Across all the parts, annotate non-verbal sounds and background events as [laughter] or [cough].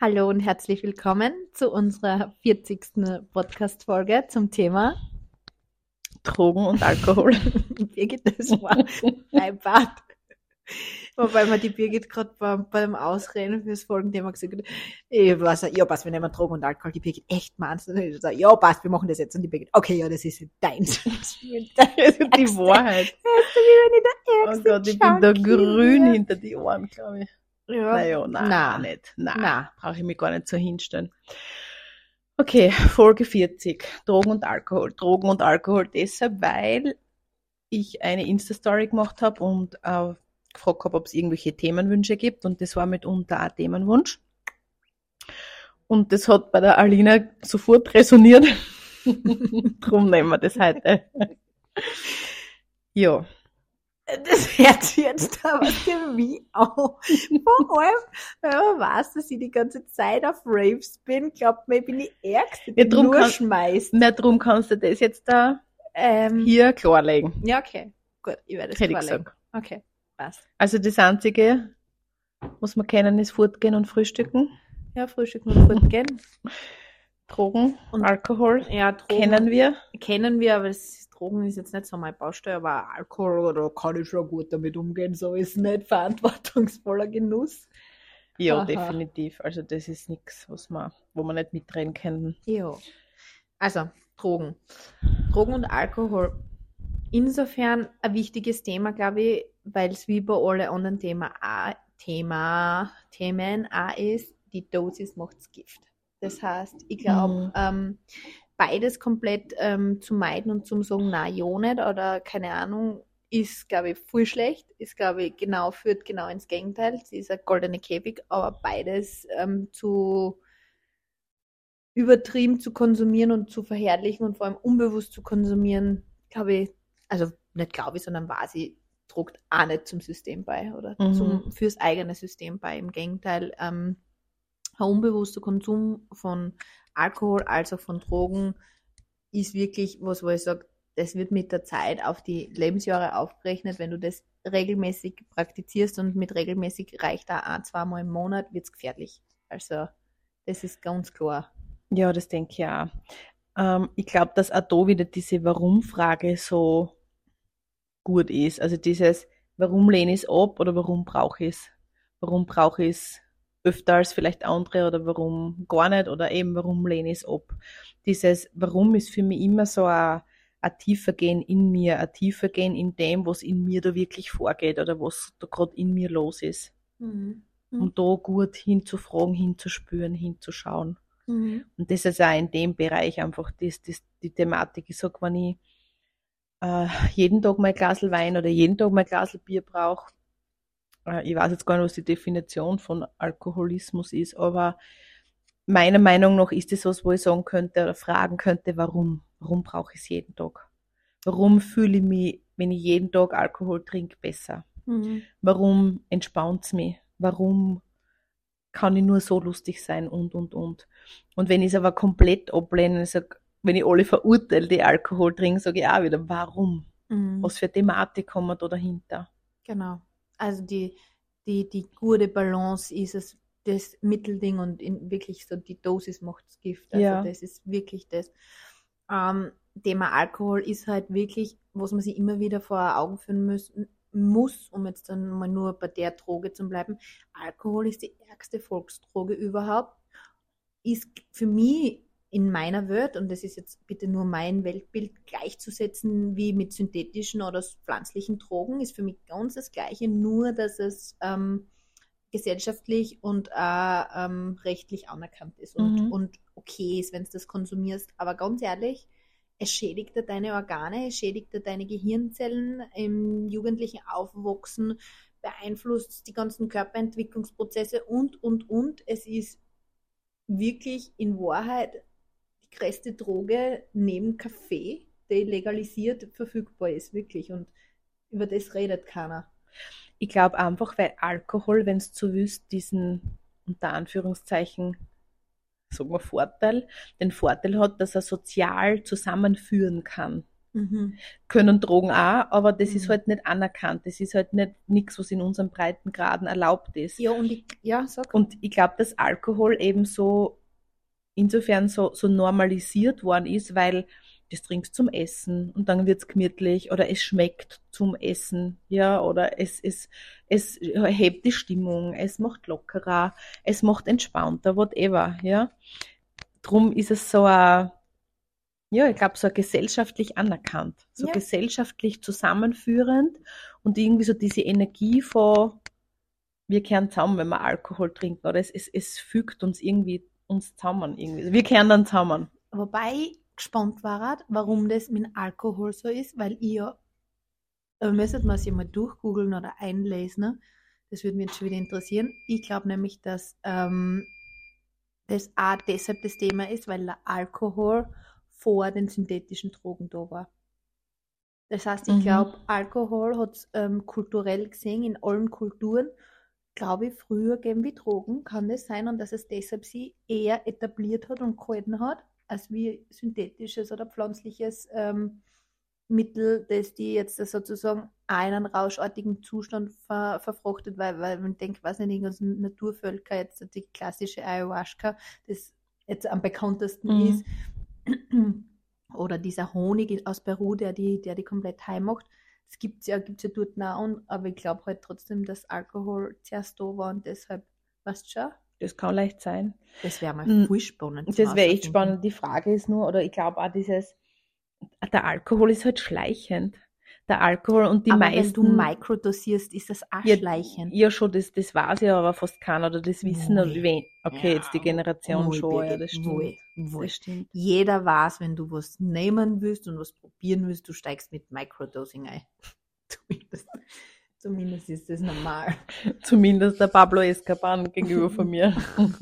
Hallo und herzlich willkommen zu unserer 40. Podcast-Folge zum Thema Drogen und Alkohol. [laughs] Birgit, das war ein Bad. Wobei mir die Birgit gerade beim, beim Ausreden fürs Folgenthema gesagt hat, ich weiß, ja passt, wir nehmen Drogen und Alkohol. Die Birgit, echt meinst du? Ich sag, ja passt, wir machen das jetzt. Und die Birgit, okay, ja, das ist deins. [laughs] die Wahrheit. Oh Gott, ich bin da grün hinter die Ohren, glaube ich. Ja. Naja, nein, Na. nicht. Nein, Na. brauche ich mich gar nicht so hinstellen. Okay, Folge 40. Drogen und Alkohol. Drogen und Alkohol deshalb, weil ich eine Insta-Story gemacht habe und äh, gefragt habe, ob es irgendwelche Themenwünsche gibt. Und das war mitunter ein Themenwunsch. Und das hat bei der Alina sofort resoniert. [laughs] Drum nehmen wir das heute. ja. Das hört sich jetzt aber wie auch. Vor allem, wenn man weiß, dass ich die ganze Zeit auf Raves bin, glaubt man, ich bin die Ärgste, die Ja, drum nur kann- schmeißt. Mehr drum kannst du das jetzt da Ähm, hier klarlegen. ja, okay. Gut, ich werde es vorlegen. gesagt. Okay, passt. Also das Einzige, was wir kennen, ist Fortgehen und Frühstücken. Ja, Frühstück und fortgehen. [laughs] Drogen Und- Alkohol Ja, Drogen kennen wir. kennen wir, aber ist, Drogen ist jetzt nicht so mein Baustelle, aber Alkohol, da kann ich schon gut damit umgehen, so ist nicht verantwortungsvoller Genuss. Ja, Aha. definitiv. Also das ist nichts, was man, wo man nicht mitreden können. Ja. Also, Drogen. Drogen und Alkohol. Insofern ein wichtiges Thema, glaube ich, weil es wie bei allen anderen Thema, Thema, Themen auch ist, die Dosis macht's Gift. Das heißt, ich glaube, Mhm. ähm, beides komplett ähm, zu meiden und zum sagen, na, ja nicht oder keine Ahnung, ist, glaube ich, voll schlecht. Ist, glaube ich, genau, führt genau ins Gegenteil. Es ist ein goldene Käfig, aber beides ähm, zu übertrieben zu konsumieren und zu verherrlichen und vor allem unbewusst zu konsumieren, glaube ich, also nicht glaube ich, sondern weiß ich, druckt auch nicht zum System bei oder Mhm. zum, fürs eigene System bei. Im Gegenteil, ähm, unbewusster Konsum von Alkohol als auch von Drogen ist wirklich was, wo ich sage, das wird mit der Zeit auf die Lebensjahre aufgerechnet. Wenn du das regelmäßig praktizierst und mit regelmäßig reicht da ein, zweimal im Monat, wird es gefährlich. Also das ist ganz klar. Ja, das denke ich auch. Ähm, ich glaube, dass auch da wieder diese Warum-Frage so gut ist. Also dieses, warum lehne ich es ab oder warum brauche ich es? Warum brauche ich es öfter als vielleicht andere oder warum gar nicht oder eben warum lehne ich es ab? Dieses Warum ist für mich immer so ein, ein tiefer Gehen in mir, ein tiefer Gehen in dem, was in mir da wirklich vorgeht oder was da gerade in mir los ist. Mhm. Um da gut hinzufragen, hinzuspüren, hinzuschauen. Mhm. Und das ist auch in dem Bereich einfach das, das, die Thematik. Ich sag, wenn ich äh, jeden Tag mal ein Glas Wein oder jeden Tag mal ein Glas Bier brauche, ich weiß jetzt gar nicht, was die Definition von Alkoholismus ist, aber meiner Meinung nach ist es was, wo ich sagen könnte oder fragen könnte, warum? Warum brauche ich es jeden Tag? Warum fühle ich mich, wenn ich jeden Tag Alkohol trinke, besser? Mhm. Warum entspannt es mich? Warum kann ich nur so lustig sein und, und, und. Und wenn ich es aber komplett ablehne, wenn ich alle verurteile, die Alkohol trinken, sage ich auch wieder, warum? Mhm. Was für Thematik wir da dahinter? Genau. Also die, die, die gute Balance ist es, das Mittelding und in wirklich so die Dosis macht's Gift. Also Ja. das ist wirklich das. Ähm, Thema Alkohol ist halt wirklich, was man sich immer wieder vor Augen führen müssen, muss, um jetzt dann mal nur bei der Droge zu bleiben. Alkohol ist die ärgste Volksdroge überhaupt. Ist für mich in meiner Welt, und das ist jetzt bitte nur mein Weltbild, gleichzusetzen wie mit synthetischen oder pflanzlichen Drogen, ist für mich ganz das Gleiche, nur dass es ähm, gesellschaftlich und äh, ähm, rechtlich anerkannt ist und, Mhm. und okay ist, wenn du das konsumierst. Aber ganz ehrlich, es schädigt deine Organe, es schädigt deine Gehirnzellen im jugendlichen Aufwachsen, beeinflusst die ganzen Körperentwicklungsprozesse und, und, und. Es ist wirklich in Wahrheit die größte Droge neben Kaffee, die legalisiert verfügbar ist, wirklich. Und über das redet keiner. Ich glaube einfach, weil Alkohol, wenn es zu wüsst, diesen unter Anführungszeichen, sagen wir Vorteil, den Vorteil hat, dass er sozial zusammenführen kann. Mhm. Können Drogen auch, aber das ist Mhm. halt nicht anerkannt. Das ist halt nicht nichts, was in unseren Breitengraden erlaubt ist. Ja, und ich, ja, sag. Und ich glaube, dass Alkohol eben so insofern so, so normalisiert worden ist, weil das trinkst zum Essen und dann wird's gemütlich oder es schmeckt zum Essen, ja, oder es, es, es hebt die Stimmung, es macht lockerer, es macht entspannter, whatever, ja. Drum ist es so ein, ja, ich glaube, so gesellschaftlich anerkannt, so Ja. gesellschaftlich zusammenführend und irgendwie so diese Energie von, wir kehren zusammen, wenn wir Alkohol trinken, oder es, es, es fügt uns irgendwie uns zusammen irgendwie. Wir kehren dann zusammen. Wobei ich gespannt war, warum das mit Alkohol so ist, weil ich ja, müsstet man sich mal durchgoogeln oder einlesen, ne? das würde mich jetzt schon wieder interessieren. Ich glaube nämlich, dass ähm, das auch deshalb das Thema ist, weil der Alkohol vor den synthetischen Drogen da war. Das heißt, ich Mhm. glaube, Alkohol hat ähm, kulturell gesehen in allen Kulturen, glaube früher gegeben wie Drogen. Kann das sein und dass es deshalb sie eher etabliert hat und gehalten hat, als wie synthetisches oder pflanzliches ähm, Mittel, das die jetzt sozusagen einen rauschartigen Zustand ver verfruchtet, weil, weil man denkt, was nicht, die ganzen Naturvölker, jetzt die klassische Ayahuasca, das jetzt am bekanntesten Mhm. ist, [clears throat] oder dieser Honig aus Peru, der die, der die komplett heim macht. Das gibt's ja, gibt's ja dort auch, und, aber ich glaube halt trotzdem, dass Alkohol zuerst da war und deshalb, weißt du schon? Das kann leicht sein. Das wäre mal Mm, voll spannend. Das wäre echt spannend. Die Frage ist nur, oder ich glaube auch dieses, der Alkohol ist halt schleichend. Der Alkohol und die aber meisten. wenn du mikrodosierst, ist das auch ja, ja, schon, das, das weiß ja aber fast keiner oder das wissen oder wen. Okay, jetzt die Ja, Generation ui, schon, ja, das stimmt. ui, ui. Das stimmt. Jeder weiß, wenn du was nehmen willst und was probieren willst, du steigst mit Microdosing ein. [laughs] Zumindest, zumindest ist das normal. [laughs] Zumindest der Pablo Escobar gegenüber von mir. [laughs]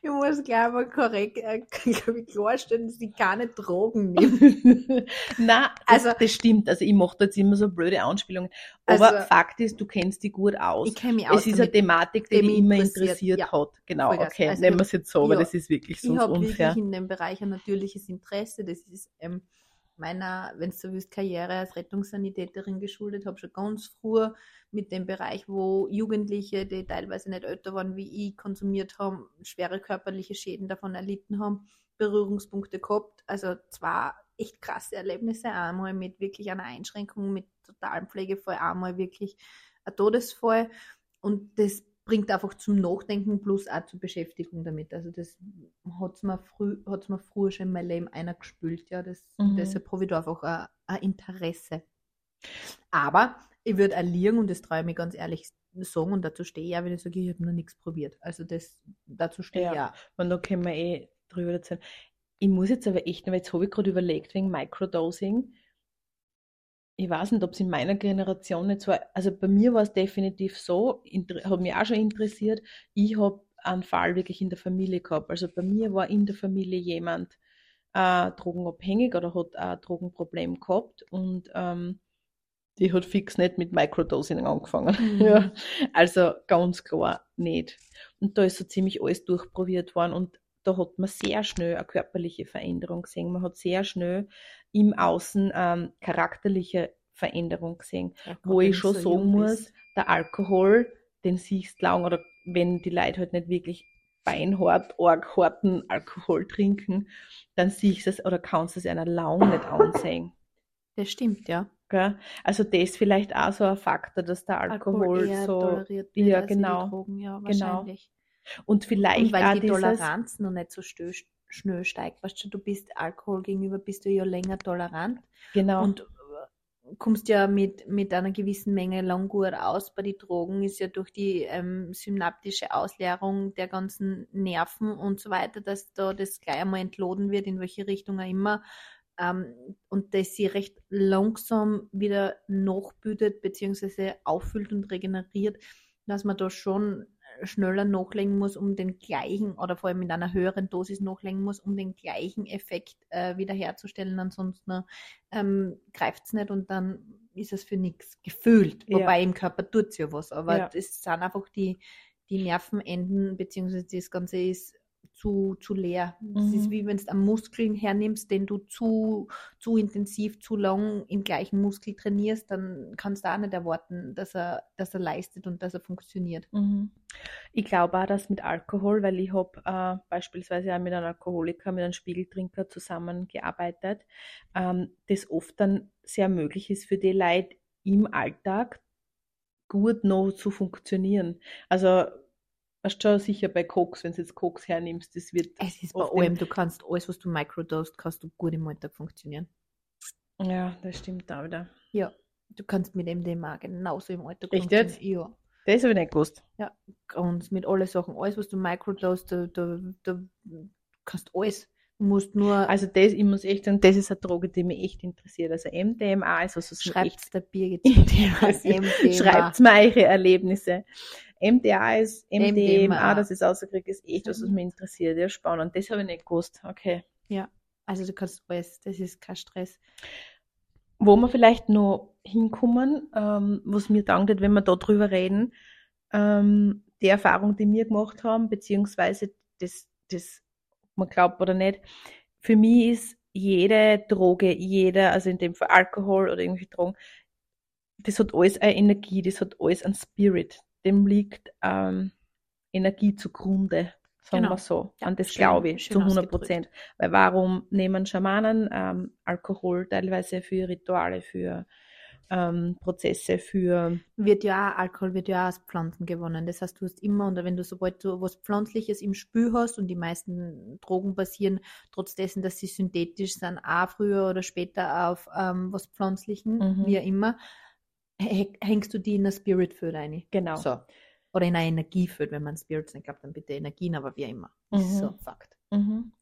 Ich muss gleich mal korrekt äh, ich, klarstellen, dass ich keine Drogen nehme. [laughs] Na, das, Also- das stimmt. Also ich mache da jetzt immer so blöde Anspielungen. Aber Also- Fakt ist, du kennst dich gut aus. Ich kenne mich aus. es ist eine. Thematik, die die mich immer interessiert, ja. hat. Genau, Vollgas. okay. Also Nehmen wir es jetzt so, aber ja, das ist wirklich ich sonst habe unfair. wirklich in dem Bereich ein natürliches Interesse. Das ist ähm, meiner, wenn du willst, Karriere als Rettungssanitäterin geschuldet. Habe schon ganz früh mit dem Bereich, wo Jugendliche, die teilweise nicht älter waren wie ich, konsumiert haben, schwere körperliche Schäden davon erlitten haben, Berührungspunkte gehabt. Also zwar echt krasse Erlebnisse, einmal mit wirklich einer Einschränkung, mit totalem Pflegefall, einmal wirklich ein Todesfall. Und das bringt einfach zum Nachdenken plus auch zur Beschäftigung damit. Also das hat's mir früh, hat's mir früher schon in meinem Leben einer gespült, ja. Das, Mhm. Deshalb habe ich da einfach ein, ein Interesse. Aber ich würde auch liegen und das traue ich mir ganz ehrlich sagen und dazu stehe ich auch, wenn ich sage, ich habe noch nichts probiert. Also das, dazu stehe ich Ja. auch. Und da können wir eh drüber erzählen. Ich muss jetzt aber echt, weil jetzt habe ich gerade überlegt wegen Microdosing. Ich weiß nicht, ob es in meiner Generation nicht so war. Also bei mir war es definitiv so, hat mich auch schon interessiert. Ich habe einen Fall wirklich in der Familie gehabt. Also bei mir war in der Familie jemand äh, drogenabhängig oder hat ein Drogenproblem gehabt und ähm, die hat fix nicht mit Microdosing angefangen. Mhm. [laughs] Ja, also ganz klar nicht. Und da ist so ziemlich alles durchprobiert worden und da hat man sehr schnell eine körperliche Veränderung gesehen. Man hat sehr schnell im Außen ähm, charakterliche Veränderung gesehen, Ja, wo ich schon du so sagen muss, bist. der Alkohol, den siehst lang oder wenn die Leute halt nicht wirklich beinhart, arg harten Alkohol trinken, dann siehst du es oder kannst du es einer lang nicht ansehen. Das stimmt, ja. Gell? Also das ist vielleicht auch so ein Faktor, dass der Alkohol, eher so toleriert wird ja, genau. Drogen, ja, Genau. wahrscheinlich. und vielleicht Und weil auch die dieses, Toleranz noch nicht so stö- schnell steigt. Weißt du, du bist Alkohol gegenüber, bist du ja länger tolerant genau, und äh, kommst ja mit, mit einer gewissen Menge lang gut aus. Bei den Drogen ist ja durch die ähm, synaptische Ausleerung der ganzen Nerven und so weiter, dass da das gleich einmal entladen wird, in welche Richtung auch immer. Ähm, und das sie recht langsam wieder nachbütet, beziehungsweise auffüllt und regeneriert, dass man da schon schneller nachlegen muss, um den gleichen, oder vor allem mit einer höheren Dosis nachlegen muss, um den gleichen Effekt äh, wiederherzustellen. Ansonsten ähm, greift es nicht und dann ist es für nichts gefühlt. Ja. Wobei im Körper tut es ja was, aber Ja. es sind einfach die, die Nervenenden, beziehungsweise das Ganze ist zu, zu leer. Das ist Mhm. wie wenn du einen Muskeln hernimmst, den du zu, zu intensiv, zu lang im gleichen Muskel trainierst, dann kannst du auch nicht erwarten, dass er, dass er leistet und dass er funktioniert. Mhm. Ich glaube auch, dass mit Alkohol, weil ich habe äh, beispielsweise auch mit einem Alkoholiker, mit einem Spiegeltrinker zusammengearbeitet, ähm, das oft dann sehr möglich ist für die Leute im Alltag gut noch zu funktionieren. Also hast du schon sicher bei Koks, wenn du jetzt Koks hernimmst, das wird Es ist bei allem, du kannst alles, was du microdosed, kannst du gut im Alltag funktionieren. Ja, das stimmt auch wieder. Ja, du kannst mit MDMA genauso im Alltag Echt jetzt? funktionieren. Ja. Das habe ich nicht gewusst. Und mit allen Sachen, alles, was du microdosed, da, da, da du kannst alles. Du musst nur, Also das, ich muss echt sagen, das ist eine Droge, die mich echt interessiert. Also MDMA ist mich echt schreibt der Birgit [laughs] MDMA. Schreibt mir eure Erlebnisse. MDA ist, MDMA, MDMA. das ist ausgekriegt, ist echt was, was mich interessiert. Ja, spannend. Das habe ich nicht gewusst. Okay. Also du kannst alles, das ist kein Stress. Wo wir vielleicht noch hinkommen, ähm, was mir dankt, wenn wir da drüber reden, ähm, die Erfahrung, die wir gemacht haben, beziehungsweise das, das, ob man glaubt oder nicht, für mich ist jede Droge, jeder, also in dem Fall Alkohol oder irgendwelche Drogen, das hat alles eine Energie, das hat alles einen Spirit. Dem liegt ähm, Energie zugrunde, sagen Genau. wir so. Ja, An das schön- glaube ich zu 100 ausgedrückt. Prozent. Weil warum nehmen Schamanen ähm, Alkohol teilweise für Rituale, für ähm, Prozesse, für Wird ja auch, Alkohol wird ja auch aus Pflanzen gewonnen. Das heißt, du hast immer, und wenn du sobald du was Pflanzliches im Spül hast, und die meisten Drogen basieren, trotz dessen, dass sie synthetisch sind, auch früher oder später auf ähm, was Pflanzlichen, Mhm. wie auch immer, hängst du die in ein Spirit-Field rein. genau. So. Oder in ein Energiefeld, wenn man Spirits nicht glaubt, dann bitte Energien, aber wie immer. Das ist Mhm. so Fakt. Mhm.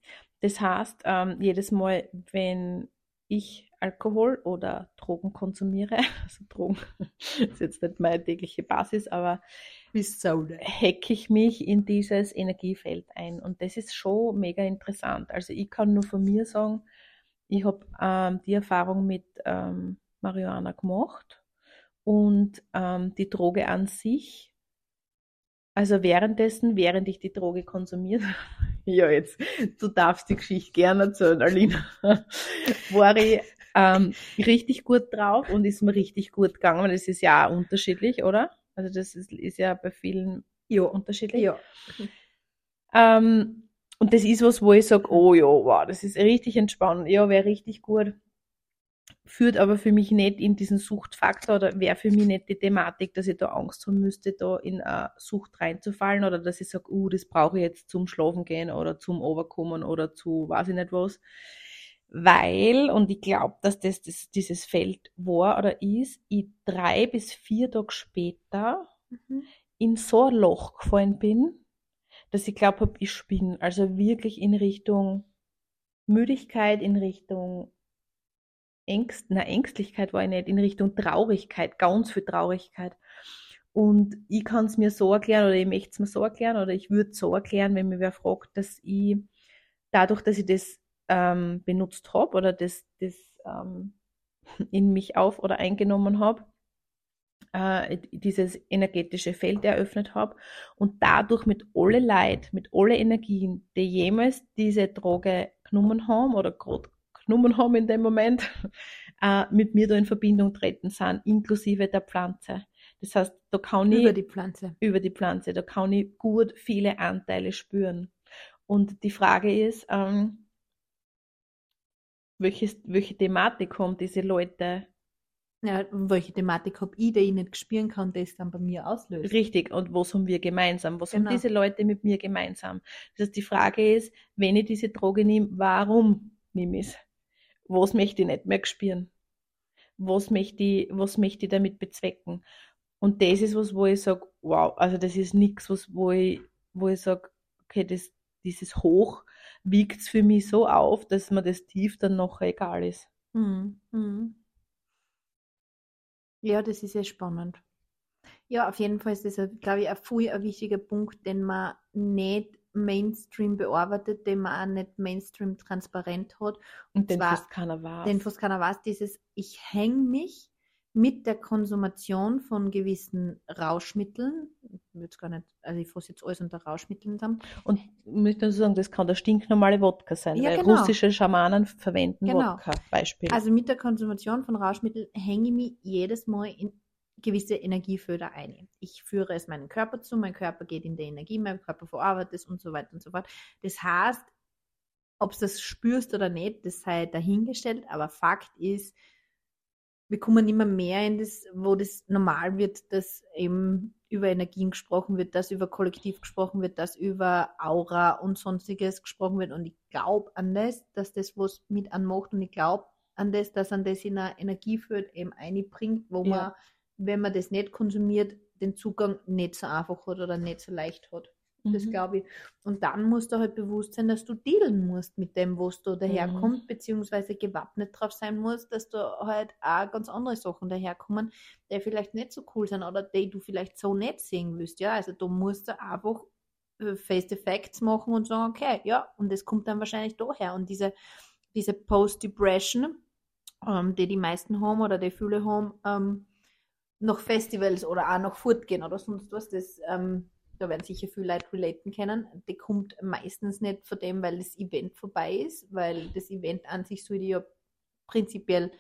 Das heißt, ähm, jedes Mal, wenn ich Alkohol oder Drogen konsumiere, [laughs] also Drogen [laughs] ist jetzt nicht meine tägliche Basis, aber hacke ich mich in dieses Energiefeld ein. Und das ist schon mega interessant. Also ich kann nur von mir sagen, ich habe ähm, die Erfahrung mit ähm, Marihuana gemacht und ähm, die Droge an sich. Also währenddessen, während ich die Droge konsumiert, [laughs] ja jetzt, du darfst die Geschichte gerne erzählen, Alina, [laughs] war ich ähm, richtig gut drauf und ist mir richtig gut gegangen. Das ist ja auch unterschiedlich, oder? Also das ist, ist ja bei vielen Ja. unterschiedlich. Ja. Ähm, und das ist was, wo ich sage, oh ja, wow, das ist richtig entspannend. Ja, wäre richtig gut. Führt aber für mich nicht in diesen Suchtfaktor oder wäre für mich nicht die Thematik, dass ich da Angst haben müsste, da in eine Sucht reinzufallen oder dass ich sage, uh, das brauche ich jetzt zum Schlafen gehen oder zum Overkommen oder zu weiß ich nicht was. Weil, und ich glaube, dass das, das dieses Feld war oder ist, ich drei bis vier Tage später Mhm. in so ein Loch gefallen bin, dass ich glaube ich spinne. Also wirklich in Richtung Müdigkeit, in Richtung Ängst, na Ängstlichkeit war ich nicht, in Richtung Traurigkeit, ganz viel Traurigkeit. Und ich kann es mir so erklären oder ich möchte es mir so erklären oder ich würde es so erklären, wenn mir wer fragt, dass ich dadurch, dass ich das ähm, benutzt habe oder das, das ähm, [laughs] in mich auf oder eingenommen habe, äh, dieses energetische Feld eröffnet habe und dadurch mit alle Leid, mit alle Energien, die jemals diese Droge genommen haben oder gerade genommen haben in dem Moment, [laughs] äh, mit mir da in Verbindung treten sind, inklusive der Pflanze. Das heißt, da kann ich Über die Pflanze. über die Pflanze. Da kann ich gut viele Anteile spüren. Und die Frage ist, ähm, welches, welche Thematik haben diese Leute Ja, welche Thematik habe ich, die ich nicht spüren kann, das dann bei mir auslöst. richtig und was haben wir gemeinsam? Was Genau. haben diese Leute mit mir gemeinsam? Das heißt, die Frage ist, wenn ich diese Droge nehme, warum nehme ich es? Was möchte ich nicht mehr spüren? Was möchte ich, was möchte ich damit bezwecken? Und das ist was, wo ich sage, wow, also das ist nichts, was, wo ich, wo ich sage, okay, das, dieses Hoch wiegt für mich so auf, dass mir das Tief dann noch egal ist. Mhm. Mhm. Ja, das ist ja spannend. Ja, auf jeden Fall ist das, glaube ich, ein ein wichtiger Punkt, den man nicht Mainstream bearbeitet, den man auch nicht Mainstream transparent hat, Und den zwar- fast keiner weiß. den fast keiner weiß, dieses, ich hänge mich mit der Konsumation von gewissen Rauschmitteln, jetzt gar nicht, also ich fasse jetzt alles unter Rauschmitteln zusammen, Und ich möchte dazu sagen, das kann der stinknormale Wodka sein, Ja, weil genau. russische Schamanen verwenden Genau. Wodka, Beispiel. also mit der Konsumation von Rauschmitteln hänge ich mich jedes Mal in gewisse Energiefelder ein. Ich führe es meinem Körper zu, mein Körper geht in die Energie, mein Körper verarbeitet es und so weiter und so fort. Das heißt, ob du das spürst oder nicht, das sei dahingestellt, aber Fakt ist, wir kommen immer mehr in das, wo das normal wird, dass eben über Energien gesprochen wird, dass über Kollektiv gesprochen wird, dass über Aura und sonstiges gesprochen wird. Und ich glaube an das, dass das was mit anmacht und ich glaube an das, dass an das in eine Energiefeld eben einbringt, wo man, Ja. Wenn man das nicht konsumiert, den Zugang nicht so einfach hat oder nicht so leicht hat. Das Mhm. glaube ich. Und dann musst du halt bewusst sein, dass du dealen musst mit dem, was da daherkommt, beziehungsweise gewappnet drauf sein musst, dass da halt auch ganz andere Sachen daherkommen, die vielleicht nicht so cool sind oder die du vielleicht so nicht sehen willst. Ja, also da musst du einfach äh, Face the Facts machen und sagen, okay, ja, und das kommt dann wahrscheinlich daher. Und diese, diese Post-Depression, ähm, die die meisten haben oder die viele haben, ähm, nach Festivals oder auch nach Fortgehen oder sonst was, das, ähm, da werden sicher viele Leute relaten können, die kommt meistens nicht von dem, weil das Event vorbei ist, weil das Event an sich sollte ja prinzipiell,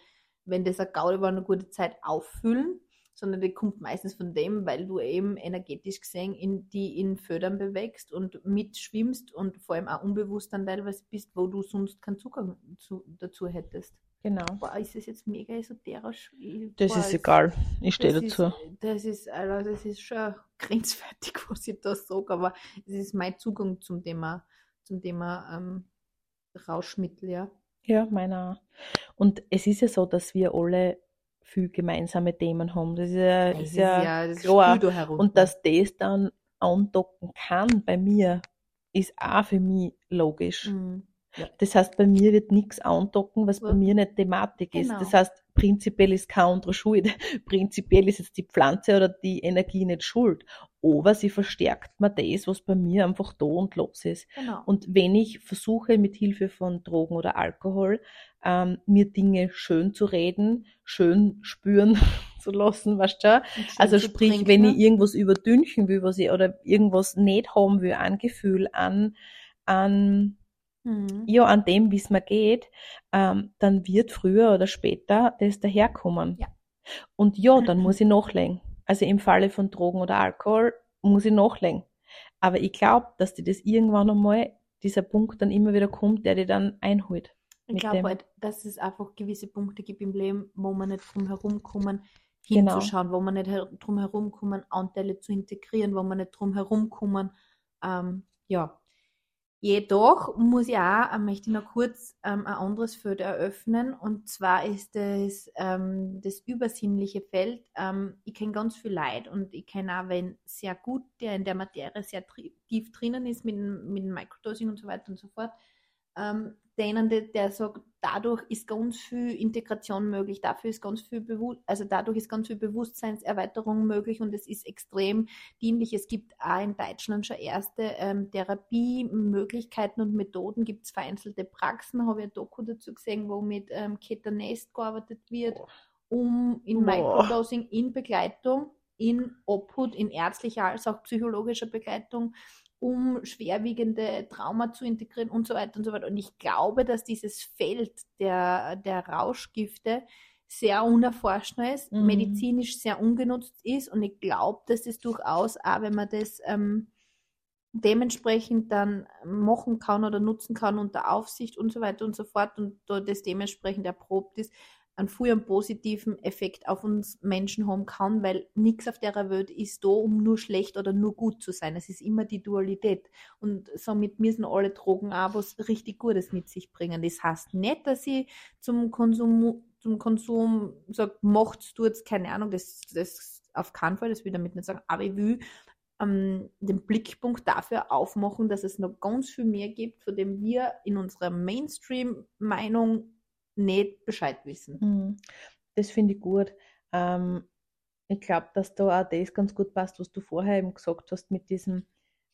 wenn das eine Gaudi war, eine gute Zeit auffüllen, sondern die kommt meistens von dem, weil du eben energetisch gesehen in die in Födern bewegst und mitschwimmst und vor allem auch unbewusst dann teilweise bist, wo du sonst keinen Zugang zu, dazu hättest. Genau. Boah, ist das jetzt mega esoterisch? Das boah, ist egal. Ich stehe das dazu. Ist, das ist, also das ist schon grenzwertig, [laughs] was ich da sage, aber es ist mein Zugang zum Thema, zum Thema ähm, Rauschmittel, ja. Ja, meiner. Und es ist ja so, dass wir alle viel gemeinsame Themen haben. Das ist ja, Das ist ja, das klar. da. Und dass das dann andocken kann bei mir, ist auch für mich logisch. Mhm. Das heißt, bei mir wird nichts andocken, was bei Ja. mir nicht Thematik ist. Genau. Das heißt, prinzipiell ist keine andere schuld. [laughs] Prinzipiell ist jetzt die Pflanze oder die Energie nicht schuld. Aber sie verstärkt mir das, was bei mir einfach da und los ist. Genau. Und wenn ich versuche, mit Hilfe von Drogen oder Alkohol ähm, mir Dinge schön zu reden, schön spüren [laughs] zu lassen, weißt du? Also sprich, trinken, wenn ich irgendwas überdünchen will, was ich oder irgendwas nicht haben will, an Gefühl, an, an Mhm. ja, an dem, wie es mir geht, ähm, dann wird früher oder später das daherkommen. Ja. Und ja, dann [laughs] muss ich nachlegen. Also im Falle von Drogen oder Alkohol muss ich nachlegen. Aber ich glaube, dass dir das irgendwann einmal, dieser Punkt dann immer wieder kommt, der dir dann einholt. Ich glaube halt, dass es einfach gewisse Punkte gibt im Leben, wo man nicht drum herum kommen, Genau. hinzuschauen, wo man nicht her drum herum kommen, Anteile zu integrieren, wo man nicht drum herum kommen. Ähm, ja. Jedoch muss ich auch, äh, möchte ich noch kurz ähm, ein anderes Feld eröffnen. Und zwar ist das ähm, das übersinnliche Feld. Ähm, ich kenne ganz viel Leid und ich kenne auch wen sehr gut, der in der Materie sehr tief drinnen ist mit, mit dem Microdosing und so weiter und so fort. Ähm, denen, der, der sagt, dadurch ist ganz viel Integration möglich, dafür ist ganz viel Bewu also dadurch ist ganz viel Bewusstseinserweiterung möglich und es ist extrem dienlich. Es gibt auch in Deutschland schon erste ähm, Therapiemöglichkeiten und Methoden, gibt es vereinzelte Praxen, habe ich ein Doku dazu gesehen, wo mit ähm, Ketanest gearbeitet wird, um in. Microdosing in Begleitung, in Obhut, in ärztlicher als auch psychologischer Begleitung, um schwerwiegende Trauma zu integrieren und so weiter und so weiter. Und ich glaube, dass dieses Feld der, der Rauschgifte sehr unerforscht ist, Mhm. medizinisch sehr ungenutzt ist und ich glaube, dass das durchaus auch, wenn man das ähm, dementsprechend dann machen kann oder nutzen kann unter Aufsicht und so weiter und so fort und da das dementsprechend erprobt ist, einen früheren positiven Effekt auf uns Menschen haben kann, weil nichts auf der Welt ist da, um nur schlecht oder nur gut zu sein. Es ist immer die Dualität. Und somit müssen alle Drogen auch was richtig Gutes mit sich bringen. Das heißt nicht, dass ich zum Konsum, zum Konsum sage, macht's, tut's, keine Ahnung, das, das auf keinen Fall, das will ich damit nicht sagen, aber ich will ähm, den Blickpunkt dafür aufmachen, dass es noch ganz viel mehr gibt, von dem wir in unserer Mainstream-Meinung nicht Bescheid wissen. Mhm. Das finde ich gut. Ähm, ich glaube, dass da auch das ganz gut passt, was du vorher eben gesagt hast mit diesem,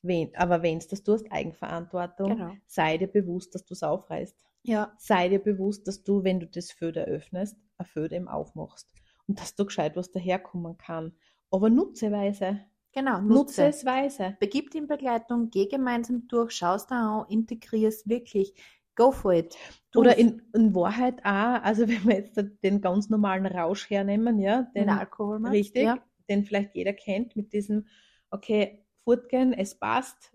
wen, aber wenn's das tust, Eigenverantwortung, Genau. sei dir bewusst, dass du es aufreißt. Ja, Sei dir bewusst, dass du, wenn du das Föder öffnest, ein Föder eben aufmachst. und dass da gescheit was daherkommen kann. Aber nutzeweise. Genau, nutze. Nutzesweise. Begib die in Begleitung, geh gemeinsam durch, schaust da an, integrierst wirklich. Go for it. Tu's. Oder in, in Wahrheit auch, also [laughs] wenn wir jetzt den ganz normalen Rausch hernehmen, ja, den den Alkohol meinst, richtig, Ja. den vielleicht jeder kennt, mit diesem, okay, fortgehen, es passt,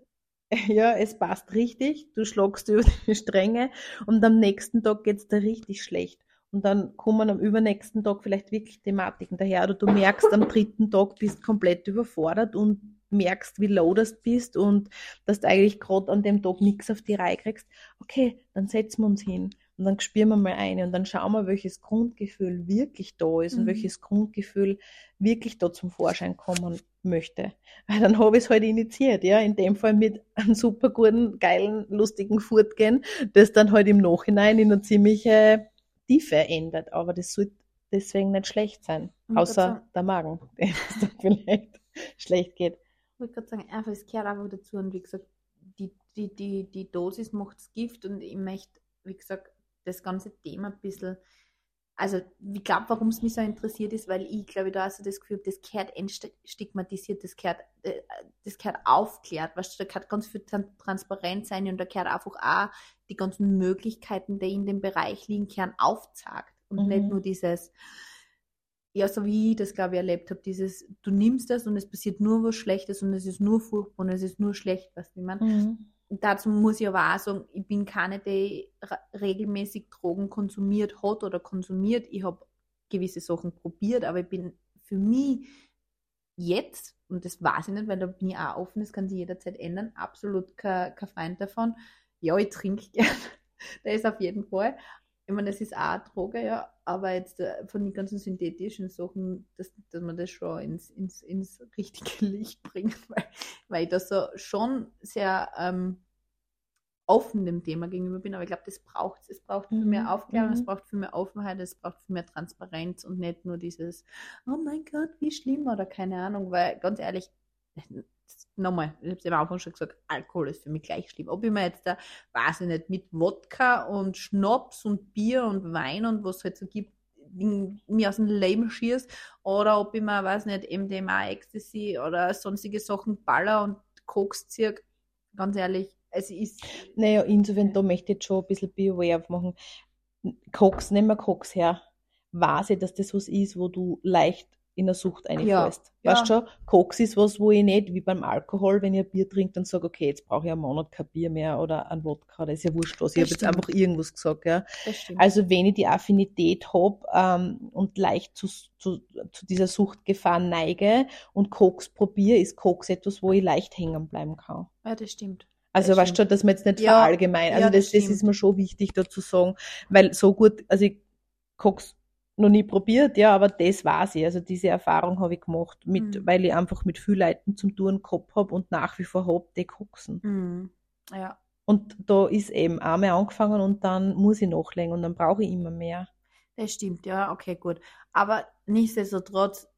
[laughs] ja, es passt richtig, du schlagst über [laughs] die Stränge und am nächsten Tag geht's dir richtig schlecht. Und dann kommen am übernächsten Tag vielleicht wirklich Thematiken daher. Oder du merkst, am dritten Tag bist komplett überfordert und merkst, wie low das bist und dass du eigentlich gerade an dem Tag nichts auf die Reihe kriegst. Okay, dann setzen wir uns hin und dann spüren wir mal eine und dann schauen wir, welches Grundgefühl wirklich da ist und Mhm. welches Grundgefühl wirklich da zum Vorschein kommen möchte. Weil dann habe ich es halt initiiert, ja, in dem Fall mit einem super guten, geilen, lustigen Fortgehen, das dann halt im Nachhinein in eine ziemliche Tiefe ändert. Aber das sollte deswegen nicht schlecht sein. Und Außer der Magen, [laughs] dann vielleicht schlecht geht. Ich wollte gerade sagen, einfach, es gehört einfach dazu und wie gesagt, die, die, die, die Dosis macht das Gift und ich möchte, wie gesagt, das ganze Thema ein bisschen, also ich glaube, warum es mich so interessiert ist, weil ich glaube, da hast du das Gefühl, das gehört entstigmatisiert, das gehört, äh, das gehört aufklärt, weißt du, da gehört ganz viel Tran- Transparenz sein und da gehört einfach auch die ganzen Möglichkeiten, die in dem Bereich liegen, gehören aufzeigt und Mhm. nicht nur dieses, ja, so wie ich das, glaube ich, erlebt habe, dieses, du nimmst das und es passiert nur was Schlechtes und es ist nur furchtbar und es ist nur schlecht, was ich meine. Mhm. Dazu muss ich aber auch sagen, ich bin keine, die regelmäßig Drogen konsumiert hat oder konsumiert. Ich habe gewisse Sachen probiert, aber ich bin für mich jetzt, und das weiß ich nicht, weil da bin ich auch offen, das kann sich jederzeit ändern, absolut kein, kein Freund davon. Ja, ich trinke [laughs] gern, das ist auf jeden Fall. Ich meine, das ist auch eine Droge, ja, aber jetzt äh, von den ganzen synthetischen Sachen, dass, dass man das schon ins, ins, ins richtige [laughs] Licht bringt, weil, weil ich da so schon sehr ähm, offen dem Thema gegenüber bin, aber ich glaube, das braucht es. Es braucht Mhm, mehr Aufklärung, es mhm. braucht für mehr Offenheit, es braucht für mehr Transparenz und nicht nur dieses, oh mein Gott, wie schlimm oder keine Ahnung, weil ganz ehrlich, nochmal, ich habe es am Anfang schon gesagt, Alkohol ist für mich gleich schlimm. Ob ich mir jetzt da, weiß ich nicht, mit Wodka und Schnaps und Bier und Wein und was es halt so gibt, mir aus dem Leben schießt oder ob ich mir, weiß nicht, MDMA, Ecstasy oder sonstige Sachen baller und Koks zirk, ganz ehrlich, es ist, Naja, insofern, da möchte ich jetzt schon ein bisschen Beware aufmachen. Koks, nehmen wir Koks her. Weiß ich, dass das was ist, wo du leicht in der Sucht reinfällst. Ja, Weißt schon, Koks ist was, wo ich nicht, wie beim Alkohol, wenn ich ein Bier trinke, dann sage, okay, jetzt brauche ich einen Monat kein Bier mehr oder ein Wodka, das ist ja wurscht was. Ich habe jetzt einfach irgendwas gesagt, ja. Also wenn ich die Affinität habe ähm, und leicht zu, zu, zu dieser Suchtgefahr neige und Koks probiere, ist Koks etwas, wo ich leicht hängen bleiben kann. ja, das stimmt. Also Das weißt stimmt. schon, dass man jetzt nicht Ja, verallgemein. Also ja, das das, das ist mir schon wichtig dazu sagen, weil so gut, also ich Koks noch nie probiert, ja, aber das weiß ich. Also diese Erfahrung habe ich gemacht, mit, Mhm. weil ich einfach mit vielen Leuten zum Tun gehabt habe und nach wie vor habe, die koksen. Mhm. Ja, Und da ist eben einmal angefangen und dann muss ich nachlegen und dann brauche ich immer mehr. das stimmt, ja, okay, gut. Aber nichtsdestotrotz,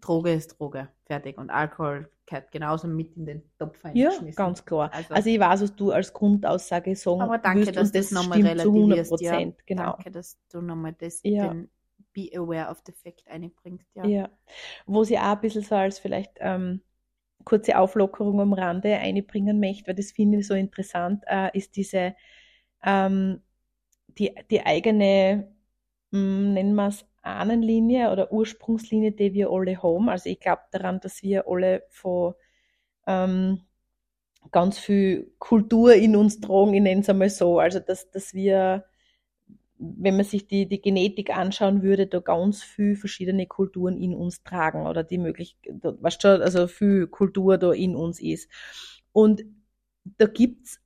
Droge ist Droge, fertig. Und Alkohol gehört genauso mit in den Topf Ja, ganz klar. Also, Also ich weiß, was du als Grundaussage sagen aber danke, willst dass das das nochmal stimmt zu 100 relativierst. Ja, Prozent, genau. Danke, dass du nochmal das, Ja. den Be aware of the fact einbringst. Ja. Ja. Wo sie auch ein bisschen so als vielleicht ähm, kurze Auflockerung am Rande einbringen möchte, weil das finde ich so interessant, äh, ist diese, ähm, die, die eigene, mh, nennen wir es, Ahnenlinie oder Ursprungslinie, die wir alle haben. Also ich glaube daran, dass wir alle von ähm, ganz viel Kultur in uns tragen, ich nenne es einmal so. Also dass, dass wir wenn man sich die, die Genetik anschauen würde, da ganz viel verschiedene Kulturen in uns tragen oder die Möglichkeit, was schon, also viel Kultur da in uns ist. Und da gibt's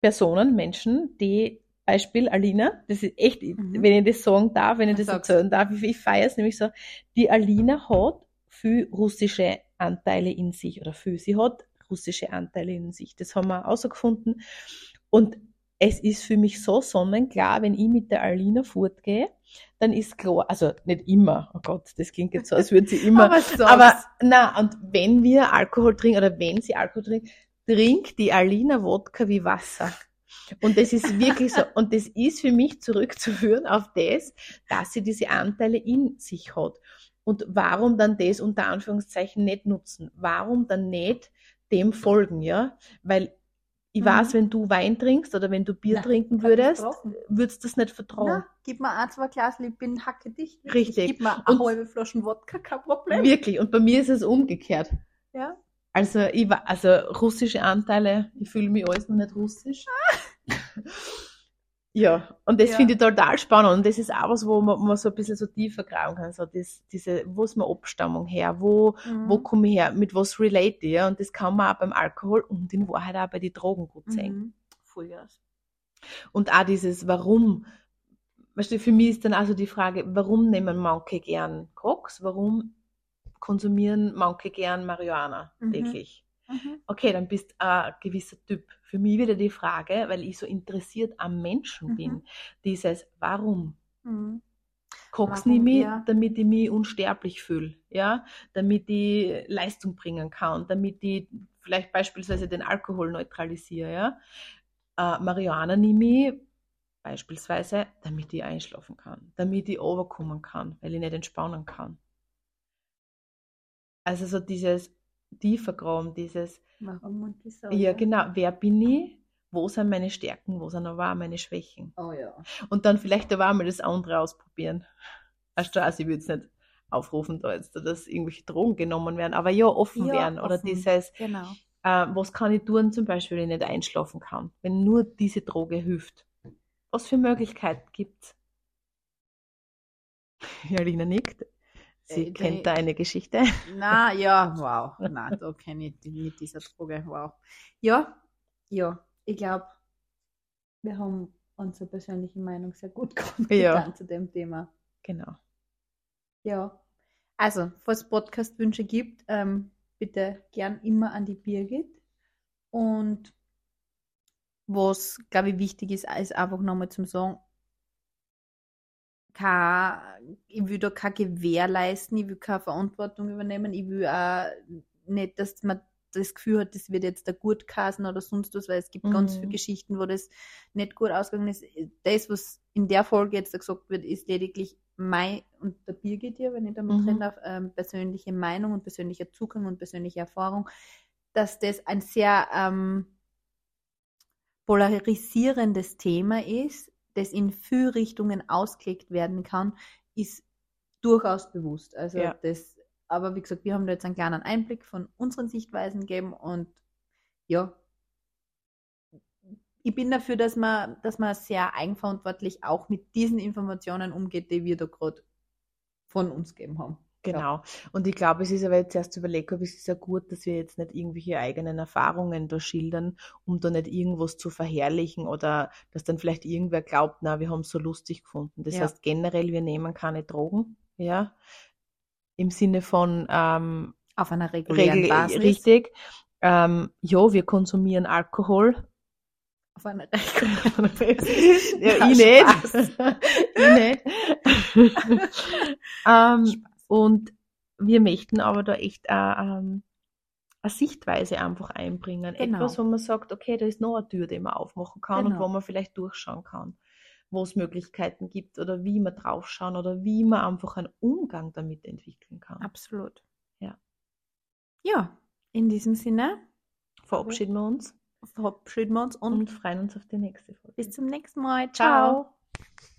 Personen, Menschen, die, Beispiel Alina, das ist echt, Mhm. wenn ich das sagen darf, wenn ich das Sag's. erzählen darf, ich, ich feiere es nämlich so, die Alina hat viel russische Anteile in sich oder viel, sie hat russische Anteile in sich. Das haben wir herausgefunden. Und es ist für mich so sonnenklar, wenn ich mit der Alina fortgehe, dann ist klar, also nicht immer, oh Gott, das klingt jetzt so, als würde sie [laughs] immer, Aber, aber na, und wenn wir Alkohol trinken oder wenn sie Alkohol trinkt, trinkt die Alina Wodka wie Wasser. Und das ist wirklich so. [laughs] Und das ist für mich zurückzuführen auf das, dass sie diese Anteile in sich hat. Und warum dann das unter Anführungszeichen nicht nutzen? Warum dann nicht dem folgen, ja? Weil ich Mhm. weiß, wenn du Wein trinkst oder wenn du Bier Nein, trinken würdest, würdest du das nicht vertrauen. Na, gib mir ein, zwei Glas, ich bin hacke dicht. Richtig. Gib mir Und- eine halbe Flaschen Wodka, kein Problem. Wirklich. Und bei mir ist es umgekehrt. Ja. Also, ich war, also russische Anteile, ich fühle mich alles noch nicht russisch. [laughs] ja, und das Ja. finde ich total spannend. Und das ist auch was, wo man, man so ein bisschen so tiefer graben kann. So das, diese, wo ist meine Abstammung her? Wo, Mhm. wo komme ich her? Mit was relate ich? Ja? Und das kann man auch beim Alkohol und in Wahrheit auch bei den Drogen gut sehen. Mhm. Vollgas. Und auch dieses Warum. Weißt du, für mich ist dann also die Frage, warum nehmen manche gern Koks? Warum konsumieren manche gern Marihuana Mhm. täglich? Mhm. Okay, dann bist du ein gewisser Typ. Für mich wieder die Frage, weil ich so interessiert am Menschen Mhm. bin, dieses Warum? Mhm. Koks Warum, nehme ich, ja. damit ich mich unsterblich fühle, ja, damit ich Leistung bringen kann, damit ich vielleicht beispielsweise den Alkohol neutralisiere, ja. Äh, Marihuana nehme ich beispielsweise, damit ich einschlafen kann, damit ich overkommen kann, weil ich nicht entspannen kann. Also so dieses tiefer graben, dieses, Warum und wieso? ja genau, wer bin ich, wo sind meine Stärken, wo sind aber auch meine Schwächen. Oh ja. Und dann vielleicht aber auch mal das andere ausprobieren. Also, ich würde jetzt nicht aufrufen, da jetzt, dass irgendwelche Drogen genommen werden, aber ja, offen Ja, werden. Oder offen. dieses, Genau. äh, was kann ich tun, zum Beispiel, wenn ich nicht einschlafen kann, wenn nur diese Droge hilft. Was für Möglichkeiten gibt's? [laughs] Ja, Lina nickt. Sie Äh, kennt da eine Geschichte. Na, ja, wow. Na, da kenne ich die mit dieser Droge. Wow. Ja, ja. Ich glaube, wir haben unsere persönliche Meinung sehr gut [laughs] Ja. getan zu dem Thema. Genau. Ja. Also, falls es Podcast-Wünsche gibt, ähm, bitte gern immer an die Birgit. Und was, glaube ich, wichtig ist, ist einfach nochmal zum Sagen, kein, ich will da keine Gewähr leisten, ich will keine Verantwortung übernehmen, ich will auch nicht, dass man das Gefühl hat, das wird jetzt der Gutkasen oder sonst was, weil es gibt ganz Mhm. viele Geschichten, wo das nicht gut ausgegangen ist. Das, was in der Folge jetzt gesagt wird, ist lediglich mein und der Birgit hier, wenn ich damit Mhm. reden darf, ähm, persönliche Meinung und persönlicher Zugang und persönliche Erfahrung, dass das ein sehr ähm, polarisierendes Thema ist, das in viele Richtungen ausgelegt werden kann, ist durchaus bewusst. Also Ja. das, aber wie gesagt, wir haben da jetzt einen kleinen Einblick von unseren Sichtweisen gegeben und ja, ich bin dafür, dass man, dass man sehr eigenverantwortlich auch mit diesen Informationen umgeht, die wir da gerade von uns gegeben haben. Genau. Und ich glaube, es ist aber jetzt erst überlegt, ob es ist ja gut, dass wir jetzt nicht irgendwelche eigenen Erfahrungen da schildern, um da nicht irgendwas zu verherrlichen oder dass dann vielleicht irgendwer glaubt, na, wir haben es so lustig gefunden. Das Ja. heißt generell, wir nehmen keine Drogen, ja. Im Sinne von ähm, Auf einer regulären Regel, Basis. richtig. Ähm, ja, wir konsumieren Alkohol. Auf einer ja, [laughs] Ja, ich nicht. [laughs] Ich nicht. [laughs] ähm. Und wir möchten aber da echt äh, ähm, eine Sichtweise einfach einbringen. Genau. Etwas, wo man sagt, okay, da ist noch eine Tür, die man aufmachen kann und Genau. wo man vielleicht durchschauen kann, wo es Möglichkeiten gibt oder wie man draufschauen oder wie man einfach einen Umgang damit entwickeln kann. Absolut. Ja. Ja, in diesem Sinne Verabschieden wir uns verabschieden wir uns und und freuen uns auf die nächste Folge. bis zum nächsten Mal. Ciao. Ciao.